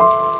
you.